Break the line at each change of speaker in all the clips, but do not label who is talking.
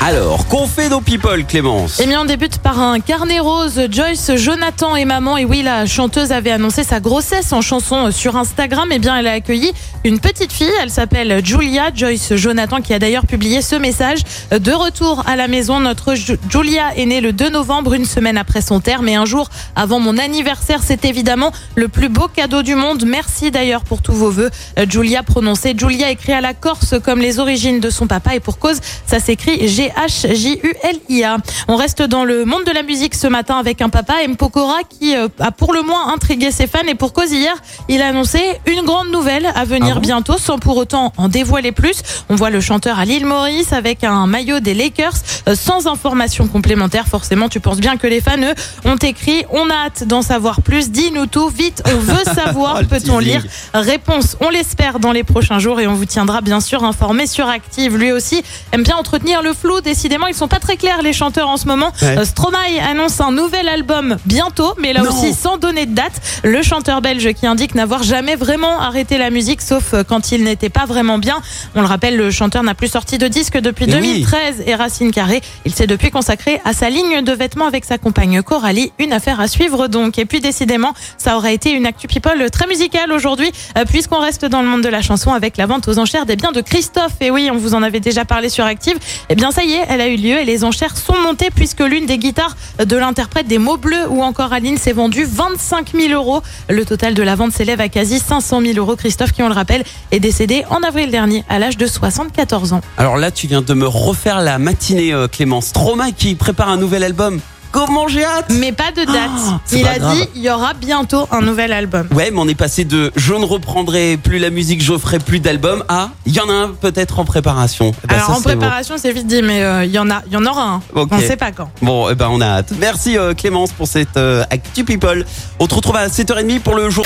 Alors, qu'ont fait nos people, Clémence?
Eh bien, on débute par un carnet rose. Joyce, Jonathan et maman. Et oui, la chanteuse avait annoncé sa grossesse en chanson sur Instagram. Eh bien, elle a accueilli une petite fille. Elle s'appelle Julia. Joyce Jonathan, qui a d'ailleurs publié ce message. De retour à la maison, notre Ju- Julia est née le 2 novembre, une semaine après son terme et un jour avant mon anniversaire. C'est évidemment le plus beau cadeau du monde. Merci d'ailleurs pour tous vos vœux. Euh, Julia prononcée. Julia écrit à la Corse comme les origines de son papa et pour cause, ça s'écrit G-H-J-U-L-I-A. On reste dans le monde de la musique ce matin avec un papa, M. Pokora, qui euh, a pour le moins intrigué ses fans et pour cause hier, il a annoncé une grande nouvelle à venir
Ah bon
bientôt sans pour autant en dévoiler plus. On voit le chanteur à l'île Maurice avec un maillot des Lakers euh, sans information complémentaire. Forcément, tu penses bien que les fans, eux, ont écrit On a hâte d'en savoir plus. Dis-nous tout, vite, on veut savoir,
Oh,
peut-on lire Réponse, on l'espère dans les prochains jours et on vous tiendra bien sûr informé sur Active. Lui aussi aime bien entretenir le flou. Décidément, ils sont pas très clairs les chanteurs en ce moment.
Ouais.
Euh, Stromae annonce un nouvel album bientôt, mais là
Non.
aussi sans donner de date. Le chanteur belge qui indique n'avoir jamais vraiment arrêté la musique, sauf euh, quand il n'était pas vraiment bien. On le rappelle, le chanteur n'a plus sorti de disque depuis
Mais oui.
2013 et Racine Carré. Il s'est depuis consacré à sa ligne de vêtements avec sa compagne Coralie. Une affaire à suivre donc. Et puis décidément, ça aurait été une actu people très musicale aujourd'hui, euh, puisqu'on reste dans le monde de la chanson avec la vente aux enchères des biens de Christophe. Et oui, on vous en avait déjà parlé sur Active. Eh bien, ça elle a eu lieu et les enchères sont montées puisque l'une des guitares de l'interprète des mots bleus ou encore Aline s'est vendue 25 000 euros. Le total de la vente s'élève à quasi 500 000 euros. Christophe, qui on le rappelle, est décédé en avril dernier à l'âge de 74 ans.
Alors là, tu viens de me refaire la matinée, euh, Clémence. Trauma qui prépare un nouvel album. Comment j'ai hâte
Mais pas de date.
Ah, c'est
Il a
grave.
dit il y aura bientôt un nouvel album.
Ouais, mais on est passé de je ne reprendrai plus la musique, je ferai plus d'album à il y en a un peut-être en préparation. Eh ben,
Alors
ça,
en préparation, c'est vite dit, mais euh, il y en a, il y en aura un. On ne sait pas quand.
Bon, eh ben on a hâte. Merci euh, Clémence pour cette euh, Actu People. On te retrouve à 7h30 pour le jour.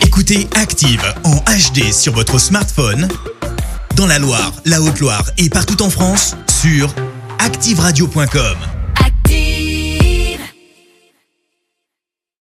Écoutez Active en HD sur votre smartphone, dans la Loire, la Haute-Loire et partout en France, sur activeradio.com.